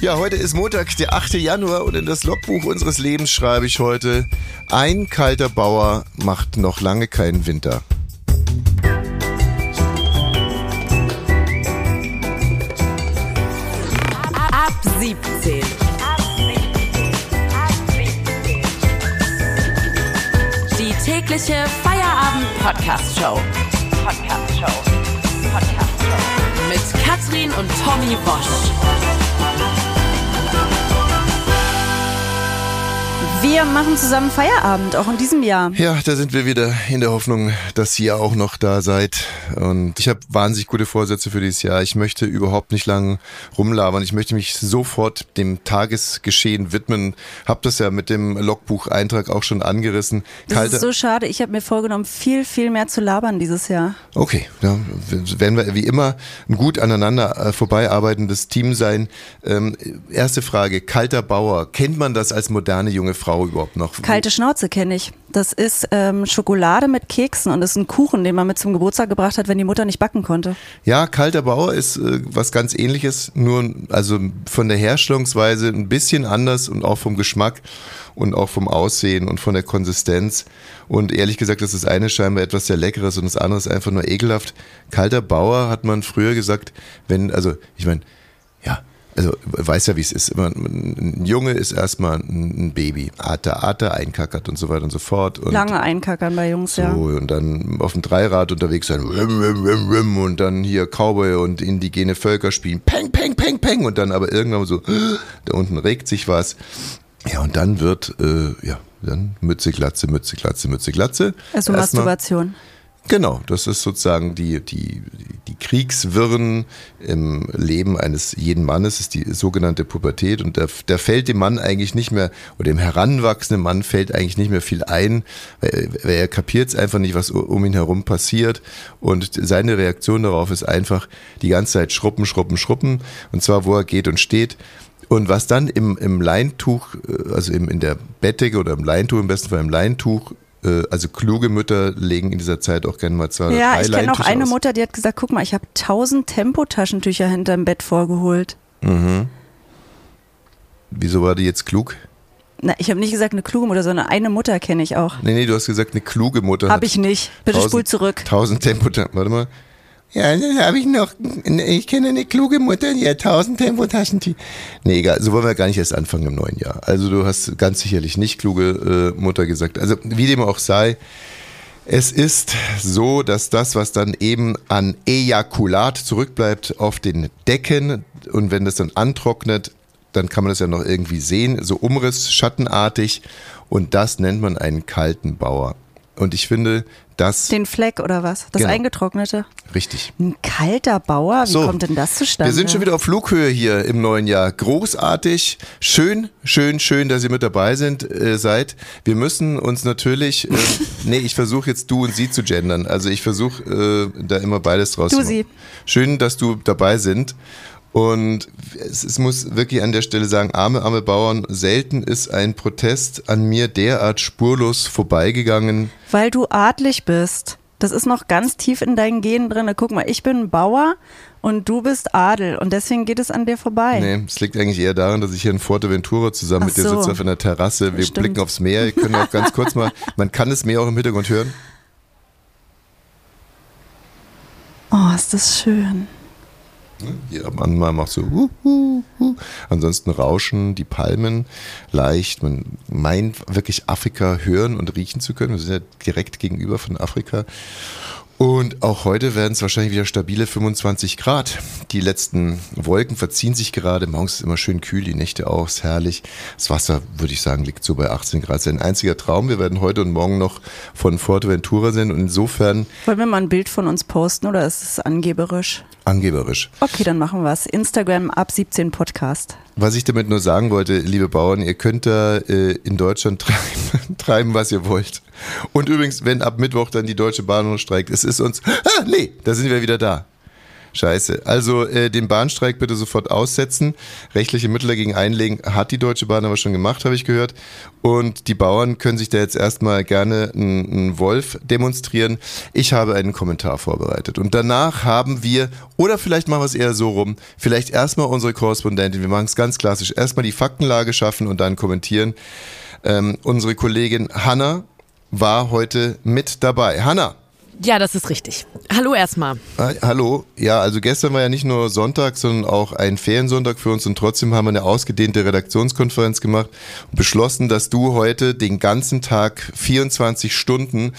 Ja, heute ist Montag, der 8. Januar und in das Logbuch unseres Lebens schreibe ich heute, ein kalter Bauer macht noch lange keinen Winter. Ab 17. Die tägliche Feierabend-Podcast-Show. Podcast-Show. Podcast-Show. Mit Katrin und Tommy Bosch. Wir machen zusammen Feierabend, auch in diesem Jahr. Ja, da sind wir wieder in der Hoffnung, dass ihr auch noch da seid. Und ich habe wahnsinnig gute Vorsätze für dieses Jahr. Ich möchte überhaupt nicht lang rumlabern. Ich möchte mich sofort dem Tagesgeschehen widmen. Hab das ja mit dem Logbucheintrag auch schon angerissen. Das ist so schade. Ich habe mir vorgenommen, viel, viel mehr zu labern dieses Jahr. Okay, ja, werden wir wie immer ein gut aneinander äh, vorbeiarbeitendes Team sein. Ähm, erste Frage, kalter Bauer. Kennt man das als moderne junge Frau? Frau überhaupt noch? Kalte Schnauze kenne ich. Das ist ähm, Schokolade mit Keksen und das ist ein Kuchen, den man mit zum Geburtstag gebracht hat, wenn die Mutter nicht backen konnte. Ja, kalter Bauer ist äh, was ganz ähnliches, nur also von der Herstellungsweise ein bisschen anders und auch vom Geschmack und auch vom Aussehen und von der Konsistenz. Und ehrlich gesagt, das ist eine scheinbar etwas sehr Leckeres und das andere ist einfach nur ekelhaft. Kalter Bauer hat man früher gesagt, wenn, also ich meine, ja, also weiß ja, wie es ist. ein Junge ist erstmal ein Baby. Ater, Ater, einkackert und so weiter und so fort. Und Lange einkackern bei Jungs, so, ja. Und dann auf dem Dreirad unterwegs sein. Und dann hier Cowboy und indigene Völker spielen. Peng, peng, peng, peng. Und dann aber irgendwann so, da unten regt sich was. Ja, und dann wird, äh, ja, dann Mütze, Glatze, Mütze, Glatze, Mütze, Glatze. Also Masturbation. Genau, das ist sozusagen die, die, die Kriegswirren im Leben eines jeden Mannes, ist die sogenannte Pubertät. Und da, da fällt dem Mann eigentlich nicht mehr, oder dem heranwachsenden Mann fällt eigentlich nicht mehr viel ein, weil, weil er kapiert es einfach nicht, was um ihn herum passiert. Und seine Reaktion darauf ist einfach die ganze Zeit schruppen, schruppen, schruppen. Und zwar, wo er geht und steht. Und was dann im, im Leintuch, äh, also im, in der Bettdecke oder im Leintuch, im besten Fall im Leintuch, also kluge Mütter legen in dieser Zeit auch gerne mal zwei Ja, drei ich kenne auch eine aus. Mutter, die hat gesagt, guck mal, ich habe tausend Tempotaschentücher hinterm Bett vorgeholt. Mhm. Wieso war die jetzt klug? Na, ich habe nicht gesagt eine kluge Mutter, sondern eine Mutter kenne ich auch. Nee, nee, du hast gesagt eine kluge Mutter. Habe ich nicht. Bitte tausend, spul zurück. Tausend Tempotaschen. Warte mal. Ja, dann habe ich noch, ich kenne eine kluge Mutter, die hat tausend Tempotaschentücher. Nee, egal, so wollen wir gar nicht erst anfangen im neuen Jahr. Also du hast ganz sicherlich nicht kluge äh, Mutter gesagt. Also wie dem auch sei, es ist so, dass das, was dann eben an Ejakulat zurückbleibt auf den Decken und wenn das dann antrocknet, dann kann man das ja noch irgendwie sehen, so Umriss, schattenartig und das nennt man einen kalten Bauer. Und ich finde, das. Den Fleck oder was? Das genau. Eingetrocknete? Richtig. Ein kalter Bauer? Wie so, kommt denn das zustande? Wir sind schon wieder auf Flughöhe hier im neuen Jahr. Großartig. Schön, schön, schön, dass ihr mit dabei sind, äh, seid. Wir müssen uns natürlich, äh, nee, ich versuche jetzt du und sie zu gendern. Also ich versuche äh, da immer beides draus du sie. Schön, dass du dabei sind. Und es, es, muss wirklich an der Stelle sagen, arme, arme Bauern, selten ist ein Protest an mir derart spurlos vorbeigegangen. Weil du adlig bist. Das ist noch ganz tief in deinen Genen drin. Guck mal, ich bin ein Bauer und du bist Adel und deswegen geht es an dir vorbei. Nee, es liegt eigentlich eher daran, dass ich hier in Forteventura zusammen Ach mit dir so. sitze auf einer Terrasse. Wir Stimmt. blicken aufs Meer. Wir können auch ganz kurz mal, man kann das Meer auch im Hintergrund hören. Oh, ist das schön. Ne? Jeder Mann macht so, uh, uh, uh. ansonsten rauschen die Palmen leicht. Man meint wirklich Afrika hören und riechen zu können. Wir sind ja direkt gegenüber von Afrika. Und auch heute werden es wahrscheinlich wieder stabile 25 Grad. Die letzten Wolken verziehen sich gerade. Morgens ist immer schön kühl, die Nächte auch, ist herrlich. Das Wasser, würde ich sagen, liegt so bei 18 Grad. Das ein einziger Traum. Wir werden heute und morgen noch von Forteventura sehen und insofern. Wollen wir mal ein Bild von uns posten oder ist es angeberisch? Angeberisch. Okay, dann machen wir es. Instagram ab 17 Podcast. Was ich damit nur sagen wollte, liebe Bauern, ihr könnt da äh, in Deutschland treiben, treiben, was ihr wollt. Und übrigens, wenn ab Mittwoch dann die Deutsche Bahn streikt, es ist uns, ah, nee, da sind wir wieder da. Scheiße. Also äh, den Bahnstreik bitte sofort aussetzen. Rechtliche Mittel dagegen einlegen hat die Deutsche Bahn aber schon gemacht, habe ich gehört. Und die Bauern können sich da jetzt erstmal gerne einen Wolf demonstrieren. Ich habe einen Kommentar vorbereitet. Und danach haben wir, oder vielleicht machen wir es eher so rum, vielleicht erstmal unsere Korrespondentin, wir machen es ganz klassisch, erstmal die Faktenlage schaffen und dann kommentieren. Ähm, unsere Kollegin Hanna war heute mit dabei. Hanna. Ja, das ist richtig. Hallo erstmal. Hallo. Ja, also gestern war ja nicht nur Sonntag, sondern auch ein Feriensonntag für uns und trotzdem haben wir eine ausgedehnte Redaktionskonferenz gemacht und beschlossen, dass du heute den ganzen Tag 24 Stunden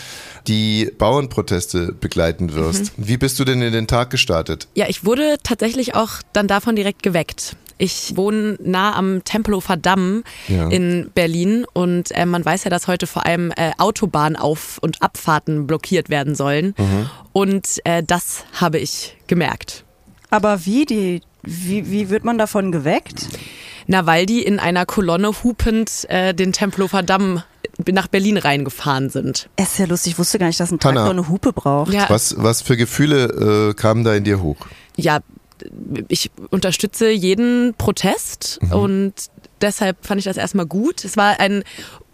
die Bauernproteste begleiten wirst. Mhm. Wie bist du denn in den Tag gestartet? Ja, ich wurde tatsächlich auch dann davon direkt geweckt. Ich wohne nah am Tempelhofer Damm ja. in Berlin und äh, man weiß ja, dass heute vor allem äh, Autobahnauf- und Abfahrten blockiert werden sollen. Mhm. Und äh, das habe ich gemerkt. Aber wie, die, wie, wie wird man davon geweckt? Na, weil die in einer Kolonne hupend äh, den Tempelhofer Damm nach Berlin reingefahren sind. Es ist ja lustig, ich wusste gar nicht, dass ein Traktor eine Hupe braucht. Ja. Was, was für Gefühle äh, kamen da in dir hoch? Ja, ich unterstütze jeden Protest mhm. und deshalb fand ich das erstmal gut. Es war ein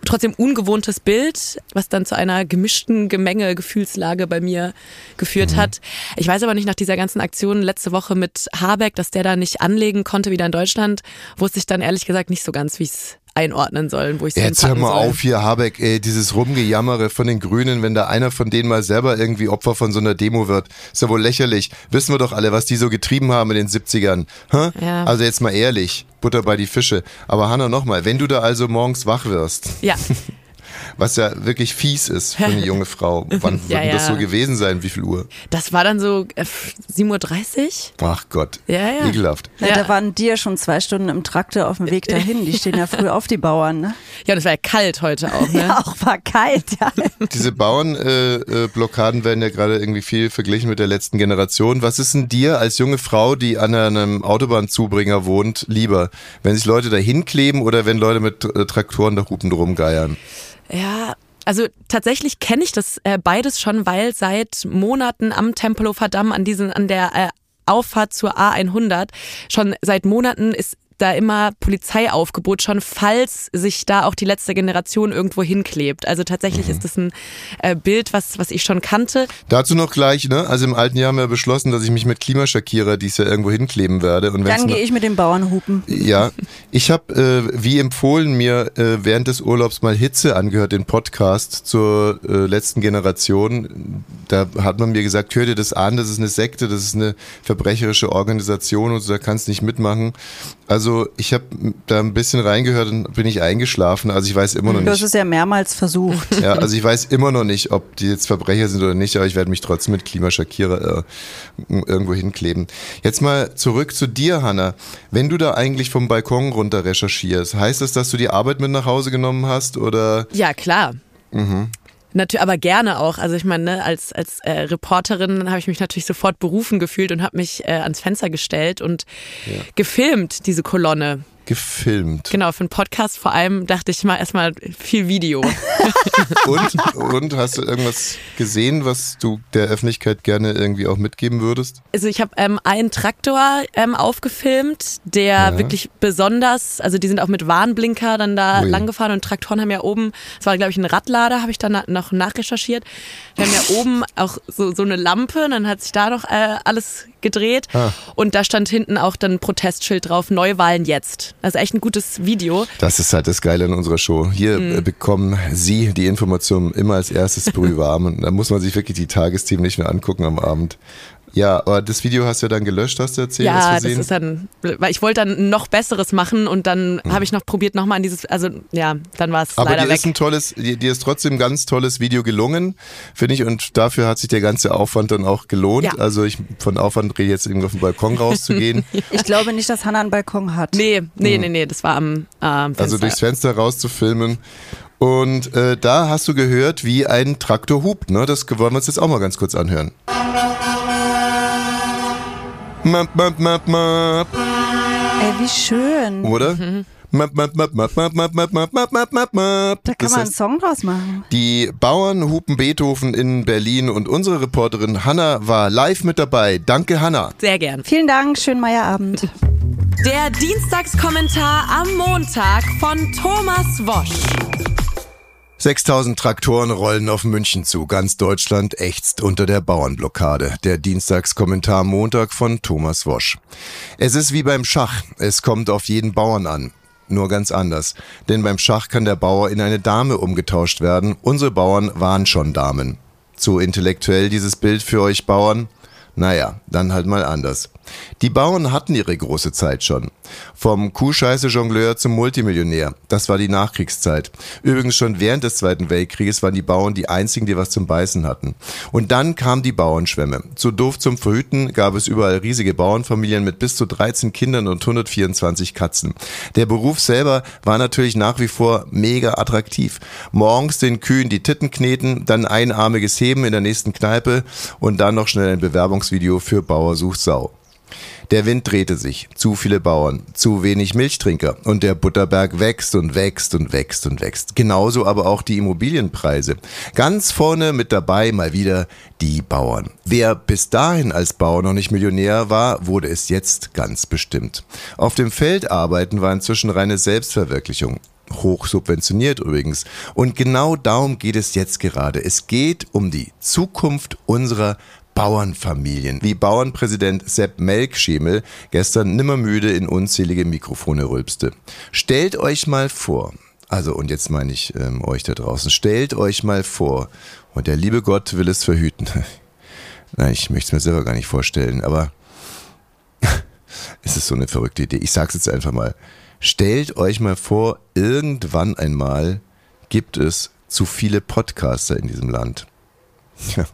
trotzdem ungewohntes Bild, was dann zu einer gemischten Gemenge Gefühlslage bei mir geführt mhm. hat. Ich weiß aber nicht nach dieser ganzen Aktion letzte Woche mit Habeck, dass der da nicht anlegen konnte wieder in Deutschland, wusste ich dann ehrlich gesagt nicht so ganz, wie es einordnen sollen, wo ich Jetzt hör mal soll. auf hier, Habeck, ey, dieses Rumgejammere von den Grünen, wenn da einer von denen mal selber irgendwie Opfer von so einer Demo wird, ist ja wohl lächerlich. Wissen wir doch alle, was die so getrieben haben in den 70ern. Hä? Ja. Also jetzt mal ehrlich, Butter bei die Fische. Aber Hanna, nochmal, wenn du da also morgens wach wirst. Ja. was ja wirklich fies ist für eine junge Frau. Wann ja, wird ja. das so gewesen sein? Wie viel Uhr? Das war dann so äh, 7.30 Uhr. Ach Gott, ja, ja. ekelhaft. Ja, da waren die ja schon zwei Stunden im Traktor auf dem Weg dahin. Die stehen ja früh auf, die Bauern. Ne? Ja, und es war ja kalt heute auch. Ne? Ja, auch war kalt, ja. Diese Bauernblockaden äh, äh, werden ja gerade irgendwie viel verglichen mit der letzten Generation. Was ist denn dir als junge Frau, die an einem Autobahnzubringer wohnt, lieber? Wenn sich Leute da hinkleben oder wenn Leute mit äh, Traktoren da hupen drum geiern? Ja, also tatsächlich kenne ich das äh, beides schon, weil seit Monaten am Tempelhofer Damm an diesen an der äh, Auffahrt zur A100 schon seit Monaten ist da immer Polizeiaufgebot schon, falls sich da auch die letzte Generation irgendwo hinklebt. Also tatsächlich mhm. ist das ein äh, Bild, was, was ich schon kannte. Dazu noch gleich, ne? Also im alten Jahr haben wir beschlossen, dass ich mich mit Klimaschakierer dies Jahr irgendwo hinkleben werde. Und Dann gehe ich mit den Bauernhupen. Ja, ich habe, äh, wie empfohlen, mir äh, während des Urlaubs mal Hitze angehört, den Podcast zur äh, letzten Generation. Da hat man mir gesagt, hör dir das an, das ist eine Sekte, das ist eine verbrecherische Organisation und so, da kannst du nicht mitmachen. Also ich habe da ein bisschen reingehört und bin ich eingeschlafen. Also ich weiß immer noch nicht. Du hast es ja mehrmals versucht. Ja, also ich weiß immer noch nicht, ob die jetzt Verbrecher sind oder nicht, aber ich werde mich trotzdem mit Klimaschakierer äh, irgendwo hinkleben. Jetzt mal zurück zu dir, Hanna. Wenn du da eigentlich vom Balkon runter recherchierst, heißt das, dass du die Arbeit mit nach Hause genommen hast oder? Ja, klar. Mhm. Natürlich, aber gerne auch. Also ich meine, ne, als, als äh, Reporterin habe ich mich natürlich sofort berufen gefühlt und habe mich äh, ans Fenster gestellt und ja. gefilmt, diese Kolonne gefilmt. Genau, für einen Podcast vor allem dachte ich mal erstmal viel Video. und, und hast du irgendwas gesehen, was du der Öffentlichkeit gerne irgendwie auch mitgeben würdest? Also ich habe ähm, einen Traktor ähm, aufgefilmt, der ja. wirklich besonders, also die sind auch mit Warnblinker dann da Ui. langgefahren und Traktoren haben ja oben, es war glaube ich ein Radlader, habe ich dann noch nachrecherchiert. Die haben ja oben auch so, so eine Lampe, dann hat sich da noch äh, alles gedreht ah. und da stand hinten auch dann ein Protestschild drauf, Neuwahlen jetzt. Also echt ein gutes Video. Das ist halt das Geile in unserer Show. Hier mhm. bekommen Sie die Informationen immer als erstes brühwarm und da muss man sich wirklich die Tagesthemen nicht mehr angucken am Abend. Ja, aber das Video hast du ja dann gelöscht, hast du erzählt? Ja, das ist dann, weil ich wollte dann noch Besseres machen und dann mhm. habe ich noch probiert nochmal an dieses, also ja, dann war es leider Aber dir weg. ist ein tolles, dir, dir ist trotzdem ein ganz tolles Video gelungen, finde ich, und dafür hat sich der ganze Aufwand dann auch gelohnt. Ja. Also ich von Aufwand rede jetzt irgendwie auf den Balkon rauszugehen. ich glaube nicht, dass Hannah einen Balkon hat. Nee, nee, mhm. nee, nee, das war am äh, Fenster. Also durchs Fenster rauszufilmen. Und äh, da hast du gehört, wie ein Traktor hupt, ne? Das wollen wir uns jetzt auch mal ganz kurz anhören. Map, map, map, map. Ey, wie schön. Oder? Map, map, map, map, map, map, map, map, map, map, map, map. Da kann Das man einen heißt, Song draus machen. die Bauern hupen Beethoven in Berlin und unsere Reporterin Hanna war live mit dabei. Danke, Hanna. Sehr gern. Vielen Dank, schönen Meierabend. Der Dienstagskommentar am Montag von Thomas Wosch. 6000 Traktoren rollen auf München zu. Ganz Deutschland ächzt unter der Bauernblockade. Der Dienstagskommentar Montag von Thomas Wosch. Es ist wie beim Schach. Es kommt auf jeden Bauern an. Nur ganz anders. Denn beim Schach kann der Bauer in eine Dame umgetauscht werden. Unsere Bauern waren schon Damen. Zu intellektuell dieses Bild für euch Bauern? Naja, dann halt mal anders. Die Bauern hatten ihre große Zeit schon. Vom Kuhscheiße-Jongleur zum Multimillionär. Das war die Nachkriegszeit. Übrigens schon während des Zweiten Weltkrieges waren die Bauern die einzigen, die was zum Beißen hatten. Und dann kam die Bauernschwemme. Zu doof zum Verhüten gab es überall riesige Bauernfamilien mit bis zu 13 Kindern und 124 Katzen. Der Beruf selber war natürlich nach wie vor mega attraktiv. Morgens den Kühen die Titten kneten, dann einarmiges Heben in der nächsten Kneipe und dann noch schnell ein Bewerbungsvideo für Bauer sucht Sau. Der Wind drehte sich, zu viele Bauern, zu wenig Milchtrinker und der Butterberg wächst und wächst und wächst und wächst. Genauso aber auch die Immobilienpreise. Ganz vorne mit dabei mal wieder die Bauern. Wer bis dahin als Bauer noch nicht Millionär war, wurde es jetzt ganz bestimmt. Auf dem Feld arbeiten war inzwischen reine Selbstverwirklichung. Hoch subventioniert übrigens. Und genau darum geht es jetzt gerade. Es geht um die Zukunft unserer Bauernfamilien, wie Bauernpräsident Sepp Melkschemel gestern nimmermüde in unzählige Mikrofone rülpste. Stellt euch mal vor, also und jetzt meine ich ähm, euch da draußen, stellt euch mal vor, und der liebe Gott will es verhüten. Nein, ich möchte es mir selber gar nicht vorstellen, aber es ist so eine verrückte Idee. Ich sag's jetzt einfach mal. Stellt euch mal vor, irgendwann einmal gibt es zu viele Podcaster in diesem Land. Ja.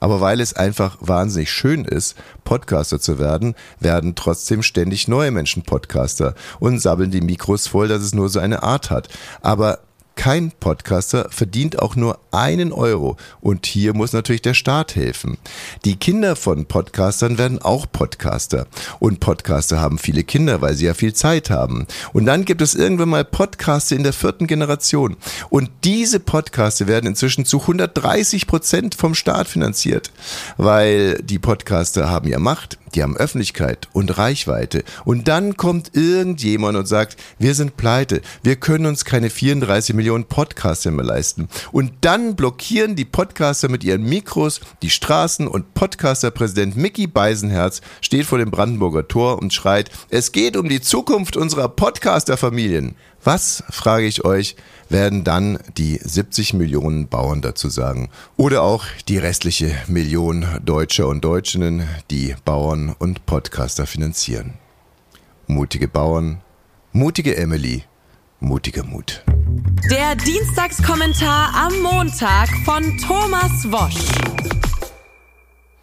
Aber weil es einfach wahnsinnig schön ist, Podcaster zu werden, werden trotzdem ständig neue Menschen Podcaster und sabbeln die Mikros voll, dass es nur so eine Art hat. Aber kein Podcaster verdient auch nur einen Euro und hier muss natürlich der Staat helfen. Die Kinder von Podcastern werden auch Podcaster und Podcaster haben viele Kinder, weil sie ja viel Zeit haben. Und dann gibt es irgendwann mal Podcaster in der vierten Generation und diese Podcaster werden inzwischen zu 130 Prozent vom Staat finanziert, weil die Podcaster haben ja Macht, die haben Öffentlichkeit und Reichweite. Und dann kommt irgendjemand und sagt, wir sind pleite, wir können uns keine 34 Millionen Podcaster mehr leisten. Und dann blockieren die Podcaster mit ihren Mikros die Straßen und Podcaster-Präsident Mickey Beisenherz steht vor dem Brandenburger Tor und schreit, es geht um die Zukunft unserer Podcaster-Familien. Was, frage ich euch, werden dann die 70 Millionen Bauern dazu sagen? Oder auch die restliche Million Deutscher und Deutschinnen, die Bauern und Podcaster finanzieren. Mutige Bauern, mutige Emily, mutiger Mut. Der Dienstagskommentar am Montag von Thomas Wosch.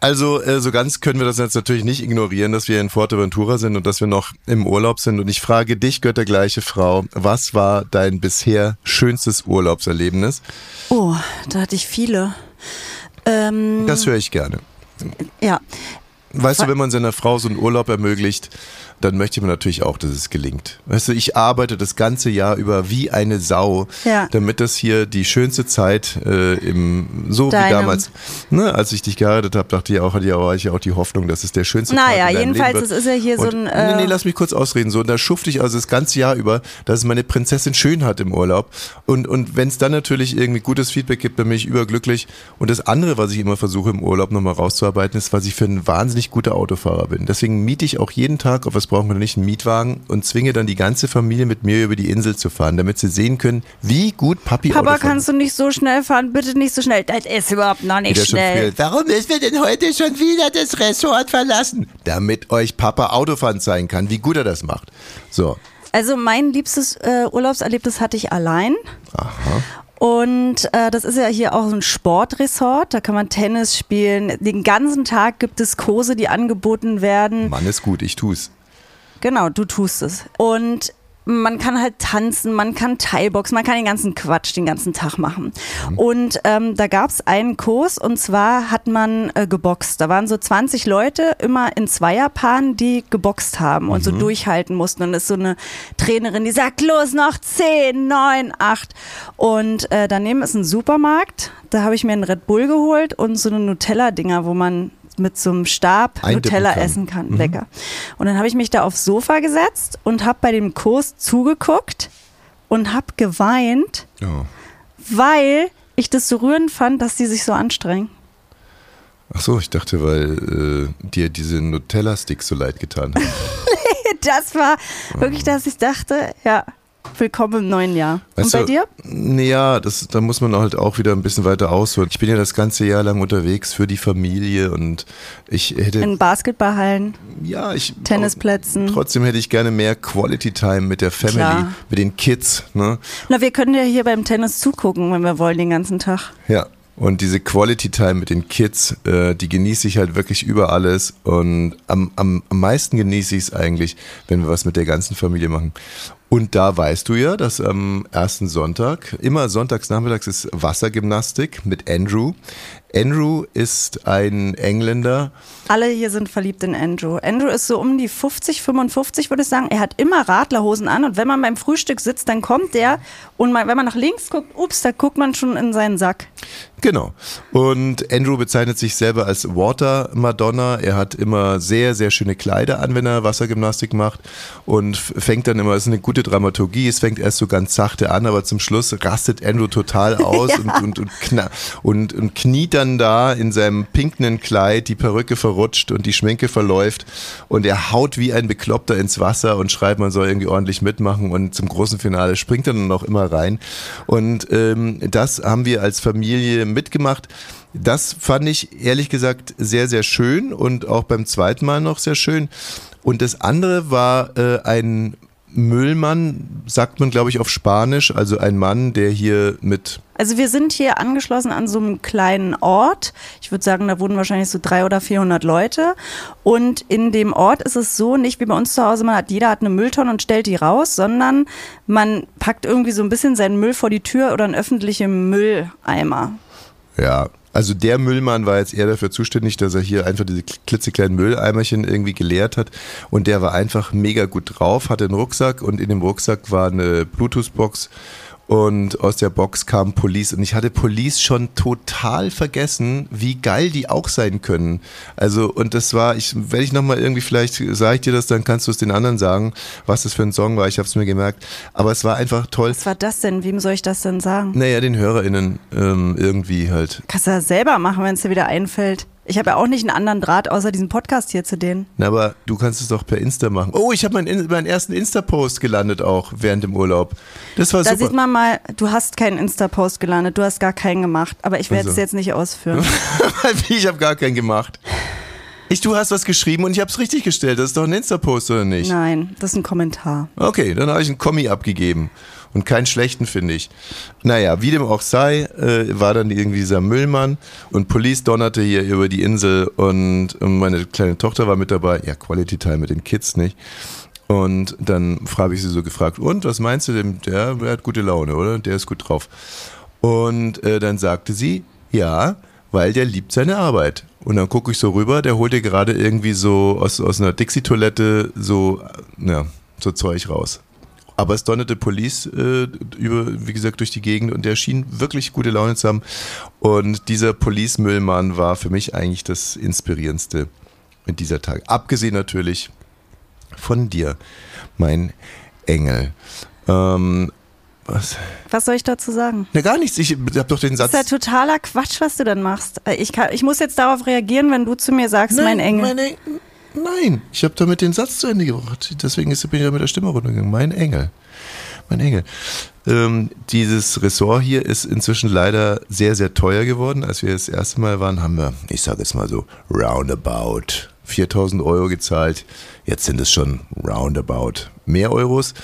Also äh, so ganz können wir das jetzt natürlich nicht ignorieren, dass wir in Fuerteventura sind und dass wir noch im Urlaub sind. Und ich frage dich, göttergleiche Frau, was war dein bisher schönstes Urlaubserlebnis? Oh, da hatte ich viele. Ähm, Das höre ich gerne. ja, Weißt du, wenn man seiner Frau so einen Urlaub ermöglicht, dann möchte man natürlich auch, dass es gelingt. Weißt du, ich arbeite das ganze Jahr über wie eine Sau, Ja. damit das hier die schönste Zeit äh, im so wie Deinem- damals, ne, als ich dich geheiratet habe, dachte ich auch, hatte ich auch, hatte ich auch die Hoffnung, dass es der schönste Naja, Tag deinem jedenfalls, Leben wird. ist ja hier so Und- ein, äh, nee, nee, lass mich kurz ausreden. So, und da schufte ich also das ganze Jahr über, dass es meine Prinzessin schön hat im Urlaub. Und, und wenn es dann natürlich irgendwie gutes Feedback gibt, dann bin ich überglücklich. Und das andere, was ich immer versuche im Urlaub nochmal rauszuarbeiten, ist, was ich für ein wahnsinnig guter Autofahrer bin. Deswegen miete ich auch jeden Tag, ob was brauchen wir nicht, einen Mietwagen und zwinge dann die ganze Familie mit mir über die Insel zu fahren, damit sie sehen können, wie gut Papi Papa, kannst du nicht so schnell fahren? Bitte nicht so schnell. Das ist überhaupt noch nicht schnell. Warum müssen wir denn heute schon wieder das Ressort verlassen? Damit euch Papa Autofahren zeigen kann, wie gut er das macht. So. Also mein liebstes äh, Urlaubserlebnis hatte ich allein. Und äh, das ist ja hier auch ein Sportresort. Da kann man Tennis spielen. Den ganzen Tag gibt es Kurse, die angeboten werden. Mann ist gut, ich tu's. Genau, du tust es. Und man kann halt tanzen, man kann Thai-Boxen, man kann den ganzen Quatsch den ganzen Tag machen. Und ähm, da gab es einen Kurs und zwar hat man äh, geboxt. Da waren so 20 Leute immer in Zweierpaaren, die geboxt haben und so durchhalten mussten. Und ist so eine Trainerin, die sagt, los, noch 10, 9, 8. Und äh, daneben ist ein Supermarkt. Da habe ich mir einen Red Bull geholt und so eine Nutella-Dinger, wo man mit so einem Stab Eindippen Nutella kann. essen kann. Lecker. Und dann habe ich mich da aufs Sofa gesetzt und habe bei dem Kurs zugeguckt und habe geweint, Ja. weil ich das so rührend fand, dass die sich so anstrengen. Ach so, ich dachte, weil äh, dir diese Nutella-Sticks so leid getan haben. Das war wirklich, dass ich dachte, ja, willkommen im neuen Jahr. Weißt und bei du, dir? Ja, das, da muss man halt auch wieder ein bisschen weiter ausholen. Ich bin ja das ganze Jahr lang unterwegs für die Familie und ich hätte, In Basketballhallen, ja, ich Tennisplätzen. Trotzdem hätte ich gerne mehr Quality Time mit der Family, Klar. mit den Kids, ne? Na, wir können ja hier beim Tennis zugucken, wenn wir wollen, den ganzen Tag. Ja. Und diese Quality Time mit den Kids, äh, die genieße ich halt wirklich über alles. Und am, am, am meisten genieße ich es eigentlich, wenn wir was mit der ganzen Familie machen. Und da weißt du ja, dass am ersten Sonntag, immer sonntags nachmittags ist Wassergymnastik mit Andrew. Andrew ist ein Engländer. Alle hier sind verliebt in Andrew. Andrew ist so um die 50, 55, würde ich sagen. Er hat immer Radlerhosen an und wenn man beim Frühstück sitzt, dann kommt der und man, wenn man nach links guckt, ups, da guckt man schon in seinen Sack. Genau. Und Andrew bezeichnet sich selber als Water Madonna. Er hat immer sehr, sehr schöne Kleider an, wenn er Wassergymnastik macht und fängt dann immer, ist eine gute Dramaturgie, es fängt erst so ganz sachte an, aber zum Schluss rastet Andrew total aus und, und, und, kna und, und kniet dann da in seinem pinkenen Kleid, die Perücke verrutscht und die Schminke verläuft und er haut wie ein Bekloppter ins Wasser und schreibt, man soll irgendwie ordentlich mitmachen und zum großen Finale springt er dann auch immer rein. Und ähm, das haben wir als Familie mitgemacht. Das fand ich ehrlich gesagt sehr, sehr schön und auch beim zweiten Mal noch sehr schön. Und das andere war äh, ein Müllmann, sagt man glaube ich auf Spanisch, also ein Mann, der hier mit Also wir sind hier angeschlossen an so einem kleinen Ort. Ich würde sagen, da wohnen wahrscheinlich so drei oder 400 Leute. Und in dem Ort ist es so, nicht wie bei uns zu Hause, man hat, jeder hat eine Mülltonne und stellt die raus, sondern man packt irgendwie so ein bisschen seinen Müll vor die Tür oder einen öffentlichen Mülleimer. Ja, also der Müllmann war jetzt eher dafür zuständig, dass er hier einfach diese klitzekleinen Mülleimerchen irgendwie geleert hat. Und der war einfach mega gut drauf, hatte einen Rucksack und in dem Rucksack war eine Bluetooth-Box. Und aus der Box kam Police. Und ich hatte Police schon total vergessen, wie geil die auch sein können. Also, und das war, ich, wenn ich nochmal irgendwie, vielleicht sage ich dir das, dann kannst du es den anderen sagen, was das für ein Song war. Ich habe es mir gemerkt. Aber es war einfach toll. Was war das denn? Wem soll ich das denn sagen? Naja, den HörerInnen ähm, irgendwie halt. Kannst du das selber machen, wenn es dir wieder einfällt. Ich habe ja auch nicht einen anderen Draht außer diesem Podcast hier zu denen. Na, aber du kannst es doch per Insta machen. Oh, ich habe meinen, meinen ersten Insta-Post gelandet auch während dem Urlaub. Das war Da super. sieht man mal, du hast keinen Insta-Post gelandet, du hast gar keinen gemacht. Aber ich werde Also. es jetzt nicht ausführen. Ich habe gar keinen gemacht. Ich, du hast was geschrieben und ich habe es richtig gestellt. Das ist doch ein Insta-Post, oder nicht? Nein, das ist ein Kommentar. Okay, dann habe ich einen Kommi abgegeben. Und keinen schlechten, finde ich. Naja, wie dem auch sei, äh, war dann irgendwie dieser Müllmann und Police donnerte hier über die Insel und meine kleine Tochter war mit dabei. Ja, Quality Time mit den Kids, nicht? Und dann habe ich sie so gefragt, und was meinst du denn? Der, der hat gute Laune, oder? Der ist gut drauf. Und äh, dann sagte sie, ja, weil der liebt seine Arbeit. Und dann gucke ich so rüber, der holt dir gerade irgendwie so aus, aus einer Dixie-Toilette so, ja, so Zeug raus. Aber es donnerte Police äh, über, wie gesagt, durch die Gegend und der schien wirklich gute Laune zu haben. Und dieser Police-Müllmann war für mich eigentlich das Inspirierendste in dieser Tag. Abgesehen natürlich von dir, mein Engel. Ähm, was? Was soll ich dazu sagen? Na gar nichts, ich habe doch den Satz. Das ist ja totaler Quatsch, was du dann machst. Ich, kann, ich muss jetzt darauf reagieren, wenn du zu mir sagst, mein Engel. Meine, nein, ich habe damit den Satz zu Ende gebracht. Deswegen bin ich ja mit der Stimme runtergegangen. Mein Engel. Mein Engel. Ähm, dieses Ressort hier ist inzwischen leider sehr, sehr teuer geworden. Als wir das erste Mal waren, haben wir, ich sage jetzt mal so, roundabout 4000 Euro gezahlt. Jetzt sind es schon roundabout mehr Euros.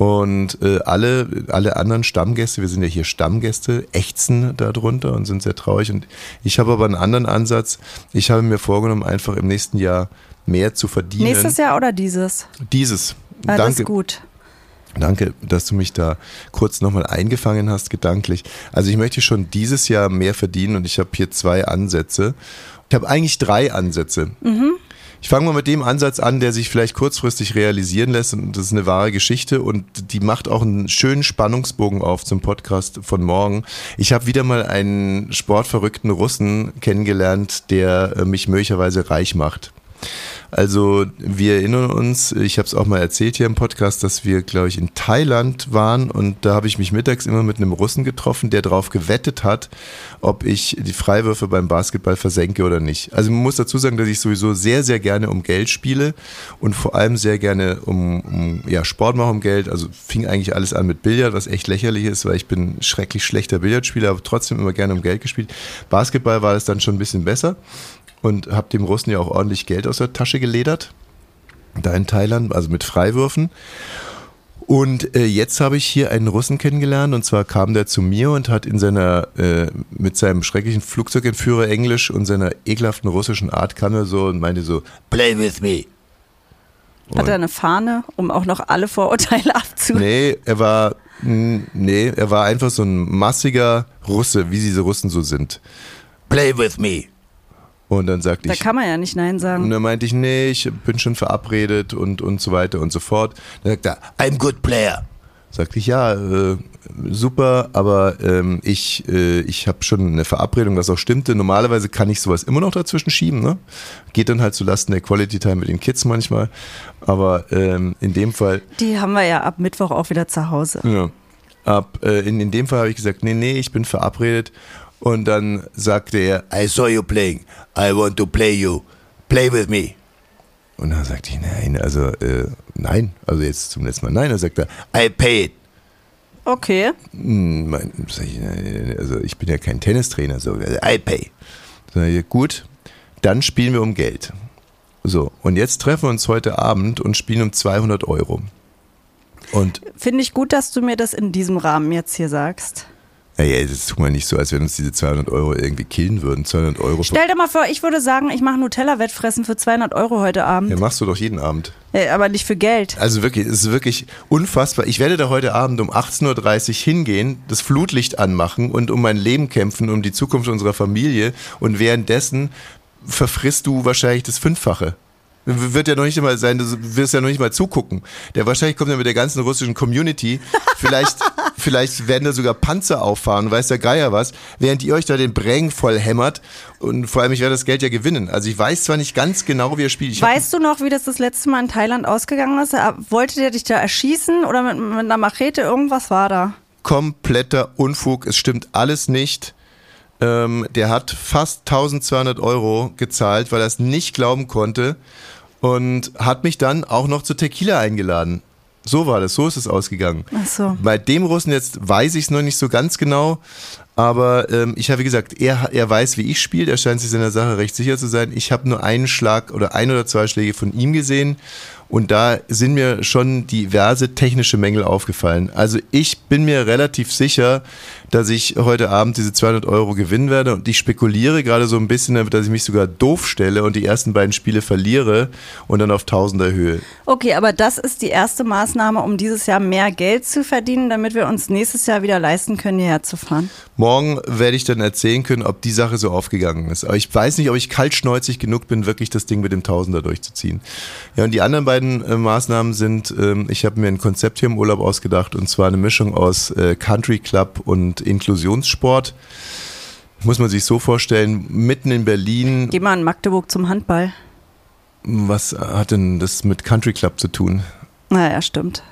Und äh, alle, alle anderen Stammgäste, wir sind ja hier Stammgäste, ächzen darunter und sind sehr traurig. Und ich habe aber einen anderen Ansatz. Ich habe mir vorgenommen, einfach im nächsten Jahr mehr zu verdienen. Nächstes Jahr oder dieses? Dieses. Das Danke. ist gut. Danke, dass du mich da kurz nochmal eingefangen hast, gedanklich. Also ich möchte schon dieses Jahr mehr verdienen und ich habe hier zwei Ansätze. Ich habe eigentlich drei Ansätze. Ich fange mal mit dem Ansatz an, der sich vielleicht kurzfristig realisieren lässt und das ist eine wahre Geschichte und die macht auch einen schönen Spannungsbogen auf zum Podcast von morgen. Ich habe wieder mal einen sportverrückten Russen kennengelernt, der äh, mich möglicherweise reich macht. Also wir erinnern uns, ich habe es auch mal erzählt hier im Podcast, dass wir, glaube ich, in Thailand waren und da habe ich mich mittags immer mit einem Russen getroffen, der darauf gewettet hat, ob ich die Freiwürfe beim Basketball versenke oder nicht. Also man muss dazu sagen, dass ich sowieso sehr, sehr gerne um Geld spiele und vor allem sehr gerne um, um ja, Sport mache um Geld. Also fing eigentlich alles an mit Billard, was echt lächerlich ist, weil ich bin schrecklich schlechter Billardspieler, aber trotzdem immer gerne um Geld gespielt. Basketball war das dann schon ein bisschen besser und habe dem Russen ja auch ordentlich Geld aus der Tasche geledert. Da in Thailand, also mit Freiwürfen. Und äh, jetzt habe ich hier einen Russen kennengelernt und zwar kam der zu mir und hat in seiner, äh, mit seinem schrecklichen Flugzeugentführer Englisch und seiner ekelhaften russischen Art kam er so und meinte so, play with me. Hat er eine Fahne, um auch noch alle Vorurteile abzunehmen? Nee, er war, nee, er war einfach so ein massiger Russe, wie diese Russen so sind. Play with me. Und dann sagte Da ich, kann man ja nicht Nein und sagen. dann meinte ich, nee, ich bin schon verabredet und, und so weiter und so fort. Dann sagt er, I'm good player. Sagte ich, ja, äh, super, aber ähm, ich, äh, ich habe schon eine Verabredung, was auch stimmte. Normalerweise kann ich sowas immer noch dazwischen schieben. Ne? Geht dann halt zulasten der Quality Time mit den Kids manchmal. Aber ähm, in dem Fall Die haben wir ja ab Mittwoch auch wieder zu Hause. ja. Ab, äh, in, in dem Fall habe ich gesagt, nee, nee, ich bin verabredet. Und dann sagte er, I saw you playing. I want to play you. Play with me. Und dann sagte ich, nein, also äh, nein, also jetzt zum letzten Mal nein. Dann sagte er, I pay it. Okay. Hm, also ich bin ja kein Tennistrainer, so also, I pay. Ich, gut, dann spielen wir um Geld. So, und jetzt treffen wir uns heute Abend und spielen um 200 Euro. Und Finde ich gut, dass du mir das in diesem Rahmen jetzt hier sagst. Naja, das tut man nicht so, als wenn uns diese 200 Euro irgendwie killen würden. 200 Euro. Stell dir mal vor, ich würde sagen, ich mache Nutella-Wettfressen für 200 Euro heute Abend. Ja, machst du doch jeden Abend. Äh, aber nicht für Geld. Also wirklich, es ist wirklich unfassbar. Ich werde da heute Abend um 18.30 Uhr hingehen, das Flutlicht anmachen und um mein Leben kämpfen, um die Zukunft unserer Familie. Und währenddessen verfrisst du wahrscheinlich das Fünffache. Wird ja noch nicht einmal sein, du wirst ja noch nicht mal zugucken. Der wahrscheinlich kommt ja mit der ganzen russischen Community. Vielleicht, vielleicht werden da sogar Panzer auffahren, weiß der Geier was, während ihr euch da den Bräng voll hämmert. Und vor allem, ich werde das Geld ja gewinnen. Also ich weiß zwar nicht ganz genau, wie er spielt. Ich Weißt du noch, wie das das letzte Mal in Thailand ausgegangen ist? Äh, Wollte der dich da erschießen oder mit, mit einer Machete? Irgendwas war da. kompletter Unfug. Es stimmt alles nicht. Ähm, der hat fast 1200 Euro gezahlt, weil er es nicht glauben konnte und hat mich dann auch noch zu Tequila eingeladen. So war das, so ist es ausgegangen. Ach so. Bei dem Russen jetzt weiß ich es noch nicht so ganz genau, aber ähm, ich habe wie gesagt, er, er weiß, wie ich spiele, er scheint sich seiner Sache recht sicher zu sein. Ich habe nur einen Schlag oder ein oder zwei Schläge von ihm gesehen und da sind mir schon diverse technische Mängel aufgefallen. Also ich bin mir relativ sicher, dass ich heute Abend diese 200 Euro gewinnen werde und ich spekuliere gerade so ein bisschen, damit, dass ich mich sogar doof stelle und die ersten beiden Spiele verliere und dann auf Tausender Höhe. Okay, aber das ist die erste Maßnahme, um dieses Jahr mehr Geld zu verdienen, damit wir uns nächstes Jahr wieder leisten können, hierher zu fahren. Morgen werde ich dann erzählen können, ob die Sache so aufgegangen ist. Aber ich weiß nicht, ob ich kaltschnäuzig genug bin, wirklich das Ding mit dem Tausender durchzuziehen. Ja, und die anderen beiden äh, Maßnahmen sind, ähm, ich habe mir ein Konzept hier im Urlaub ausgedacht und zwar eine Mischung aus äh, Country Club und Inklusionssport. Muss man sich so vorstellen, mitten in Berlin, Geh mal in Magdeburg zum Handball. was hat denn das mit Country Club zu tun? Naja, stimmt.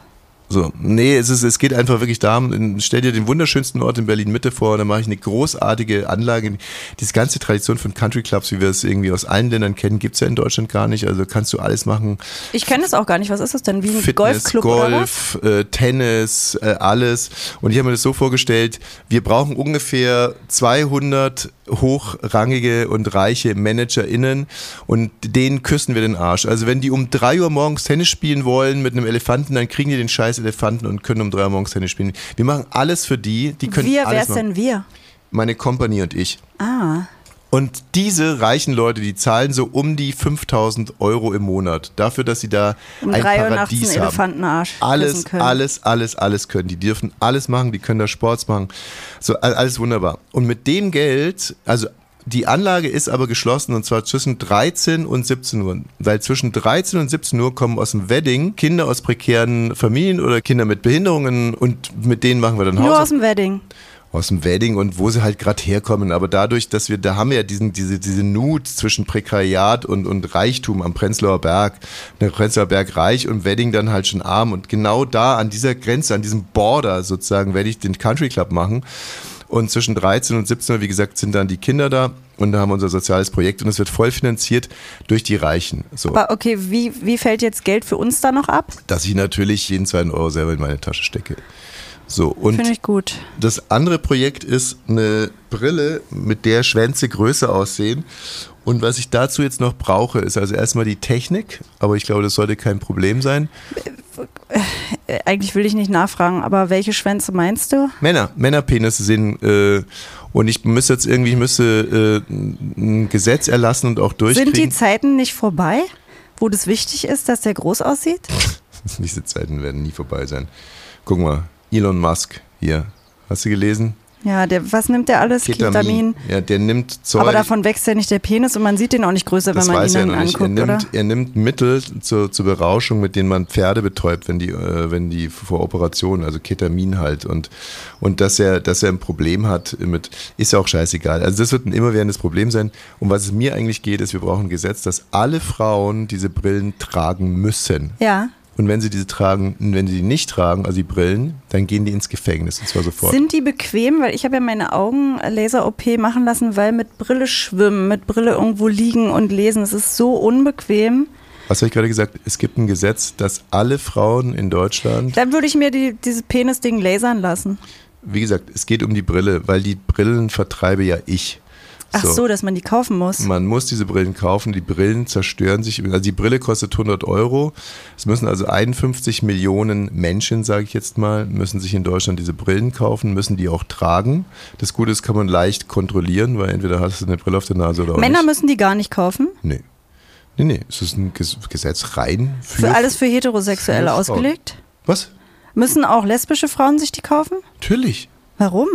So, nee, es, ist, es geht einfach wirklich darum, stell dir den wunderschönsten Ort in Berlin Mitte vor, da mache ich eine großartige Anlage. Diese ganze Tradition von Country Clubs, wie wir es irgendwie aus allen Ländern kennen, gibt's ja in Deutschland gar nicht. Also kannst du alles machen. Ich kenne es auch gar nicht. Was ist das denn? Wie ein Fitness, Golfclub oder was? Golf, äh, Tennis, äh, alles. Und ich habe mir das so vorgestellt, wir brauchen ungefähr 200 hochrangige und reiche ManagerInnen und denen küssen wir den Arsch. Also wenn die um 3 Uhr morgens Tennis spielen wollen mit einem Elefanten, dann kriegen die den scheiß Elefanten und können um 3 Uhr morgens Tennis spielen. Wir machen alles für die, die können Wir, wer alles ist machen. denn wir? Meine Company und ich. Ah, Und diese reichen Leute, die zahlen so um die 5000 Euro im Monat dafür, dass sie da Um ein drei Paradies haben. Elefantenarsch Alles, alles, alles, alles können. Die dürfen alles machen, die können da Sports machen. So, all- alles wunderbar. Und mit dem Geld, also die Anlage ist aber geschlossen und zwar zwischen 13 und 17 Uhr. Weil zwischen 13 und 17 Uhr kommen aus dem Wedding Kinder aus prekären Familien oder Kinder mit Behinderungen und mit denen machen wir dann Nur Haus aus dem Wedding. aus dem Wedding und wo sie halt gerade herkommen. Aber dadurch, dass wir, da haben wir ja diesen, diese, diese Nut zwischen Prekariat und, und Reichtum am Prenzlauer Berg. Der Prenzlauer Berg reich und Wedding dann halt schon arm. Und genau da an dieser Grenze, an diesem Border sozusagen, werde ich den Country Club machen. Und zwischen 13 und 17 Uhr, wie gesagt, sind dann die Kinder da und da haben wir unser soziales Projekt und es wird voll finanziert durch die Reichen. So, Aber okay, wie, wie fällt jetzt Geld für uns da noch ab? dass ich natürlich jeden zweiten Euro selber in meine Tasche stecke. So, und Finde ich gut. das andere Projekt ist eine Brille, mit der Schwänze größer aussehen. Und was ich dazu jetzt noch brauche, ist also erstmal die Technik, aber ich glaube, das sollte kein Problem sein. Äh, Eigentlich will ich nicht nachfragen, aber welche Schwänze meinst du? Männer, Männerpenisse sind, äh, und ich müsste jetzt irgendwie, ich müsste äh, ein Gesetz erlassen und auch durchkriegen. Sind die Zeiten nicht vorbei, wo das wichtig ist, dass der groß aussieht? Diese Zeiten werden nie vorbei sein. Guck mal, Elon Musk hier. Hast du gelesen? Ja, der, was nimmt der alles? Ketamin. Ja, der nimmt Zeug. Aber davon wächst ja nicht der Penis und man sieht den auch nicht größer, wenn Das man ihn dann nicht. Er anguckt, oder? nimmt, er nimmt Mittel zur, zur Berauschung, mit denen man Pferde betäubt, wenn die, äh, wenn die vor Operationen, also Ketamin halt. Und, und dass er, dass er ein Problem hat mit, ist ja auch scheißegal. Also das wird ein immerwährendes Problem sein. Um was es mir eigentlich geht, ist, wir brauchen ein Gesetz, dass alle Frauen diese Brillen tragen müssen. Ja. Und wenn sie diese tragen, wenn sie die nicht tragen, also die Brillen, dann gehen die ins Gefängnis und zwar sofort. Sind die bequem? Weil ich habe ja meine Augen Laser-OP machen lassen, weil mit Brille schwimmen, mit Brille irgendwo liegen und lesen, es ist so unbequem. Was habe ich gerade gesagt? Es gibt ein Gesetz, dass alle Frauen in Deutschland Dann würde ich mir die, dieses Penis-Ding lasern lassen. Wie gesagt, es geht um die Brille, weil die Brillen vertreibe ja ich. Ach so, dass man die kaufen muss. Man muss diese Brillen kaufen, die Brillen zerstören sich. Also die Brille kostet 100 Euro. Es müssen also 51 Millionen Menschen, sage ich jetzt mal, müssen sich in Deutschland diese Brillen kaufen, müssen die auch tragen. Das Gute ist, kann man leicht kontrollieren, weil entweder hast du eine Brille auf der Nase oder auch Männer nicht. müssen die gar nicht kaufen. Nee. Nee, nee, es ist ein Ges- Gesetz rein für, Für alles für Heterosexuelle für ausgelegt. Was? Müssen auch lesbische Frauen sich die kaufen? Natürlich. Warum?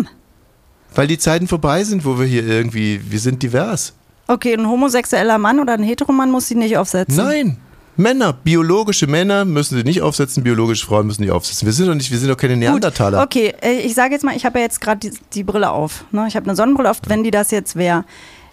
Weil die Zeiten vorbei sind, wo wir hier irgendwie, wir sind divers. Okay, ein homosexueller Mann oder ein Heteromann muss die nicht aufsetzen. Nein. Männer, biologische Männer müssen sie nicht aufsetzen, biologische Frauen müssen die aufsetzen. Wir sind doch nicht, wir sind doch keine Gut, Neandertaler. okay, äh, ich sage jetzt mal, ich habe ja jetzt gerade die, die Brille auf. Ne? Ich habe eine Sonnenbrille auf, wenn die das jetzt wäre.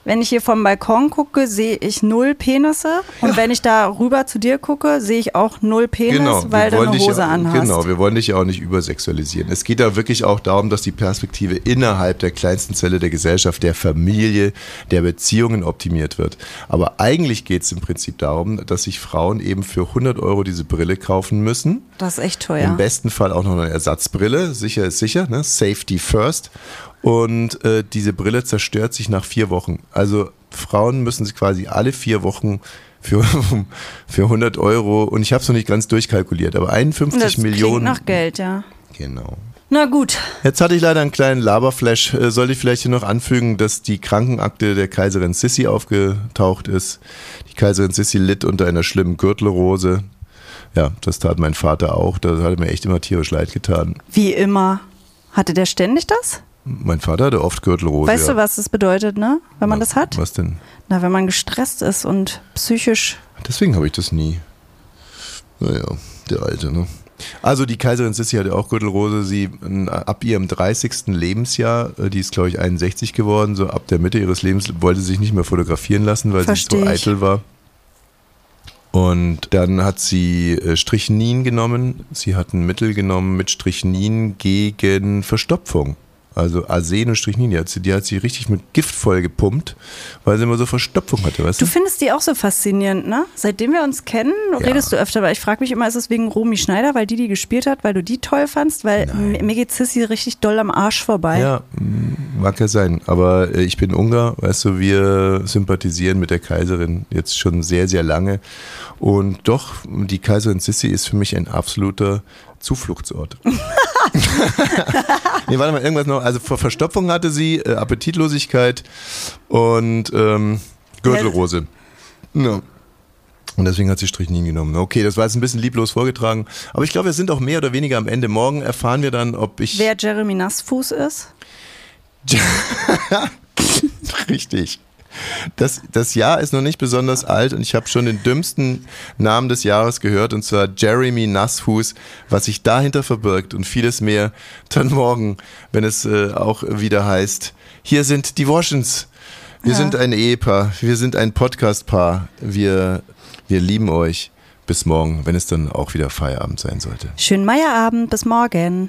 Wenn ich hier vom Balkon gucke, sehe ich null Penisse. Und wenn ich da rüber zu dir gucke, sehe ich auch null Penis, weil du eine Hose ja, anhast. Genau, wir wollen dich ja auch nicht übersexualisieren. Es geht da wirklich auch darum, dass die Perspektive innerhalb der kleinsten Zelle der Gesellschaft, der Familie, der Beziehungen optimiert wird. Aber eigentlich geht es im Prinzip darum, dass sich Frauen eben für 100 Euro diese Brille kaufen müssen. Das ist echt Im teuer. besten Fall auch noch eine Ersatzbrille. Sicher ist sicher, ne? Safety first. Und äh, diese Brille zerstört sich nach vier Wochen. Also Frauen müssen sich quasi alle vier Wochen für, für 100 Euro, und ich habe es noch nicht ganz durchkalkuliert, aber 51 Das Millionen. klingt nach Geld, ja. Genau. Na gut. Jetzt hatte ich leider einen kleinen Laberflash. Äh, Sollte ich vielleicht hier noch anfügen, dass die Krankenakte der Kaiserin Sissi aufgetaucht ist. Die Kaiserin Sissi litt unter einer schlimmen Gürtelrose. Ja, das tat mein Vater auch. Da hat mir echt immer tierisch leid getan. Wie immer. Hatte der ständig das? Mein Vater hatte oft Gürtelrose. Weißt ja. du, was das bedeutet, ne? Wenn man das hat? Was denn? Na, wenn man gestresst ist und psychisch. Deswegen habe ich das nie. Naja, der Alte, ne? Also die Kaiserin Sissi hatte auch Gürtelrose. Sie ab ihrem 30. Lebensjahr, äh, die ist glaube ich 61 geworden, so ab der Mitte ihres Lebens wollte sie sich nicht mehr fotografieren lassen, weil Versteh sie so ich. eitel war. Und dann hat sie äh, Strychnin genommen. Sie hat ein Mittel genommen mit Strychnin gegen Verstopfung. Also Arsen und Strychnin. Die hat, sie, die hat sie richtig mit Gift voll gepumpt, weil sie immer so Verstopfung hatte, weißt Du du? findest die auch so faszinierend, ne? Seitdem wir uns kennen, redest du öfter, aber ich frage mich immer, ist es wegen Romy Schneider, weil die die gespielt hat, weil du die toll fandst? Weil mir mir geht Sissy richtig doll am Arsch vorbei. Ja, mag ja sein. Aber äh, ich bin Ungar, weißt du, wir sympathisieren mit der Kaiserin jetzt schon sehr, sehr lange. Und doch, die Kaiserin Sissi ist für mich ein absoluter Zufluchtsort. nee, warte mal, irgendwas noch. Also Ver- Verstopfung hatte sie, äh, Appetitlosigkeit und ähm, Gürtelrose. Ja. Und deswegen hat sie Strychnin genommen. Okay, das war jetzt ein bisschen lieblos vorgetragen. Aber ich glaube, wir sind auch mehr oder weniger am Ende. Morgen erfahren wir dann, ob ich. Wer Jeremy Nassfuß ist? Richtig. Das, das Jahr ist noch nicht besonders alt und ich habe schon den dümmsten Namen des Jahres gehört und zwar Jeremy Nassfuß, was sich dahinter verbirgt und vieles mehr dann morgen, wenn es äh, auch wieder heißt, hier sind die Woschens. Wir Ja. sind ein Ehepaar, wir sind ein Podcast-Paar, wir, wir lieben euch. Bis morgen, wenn es dann auch wieder Feierabend sein sollte. Schönen Meierabend, bis morgen.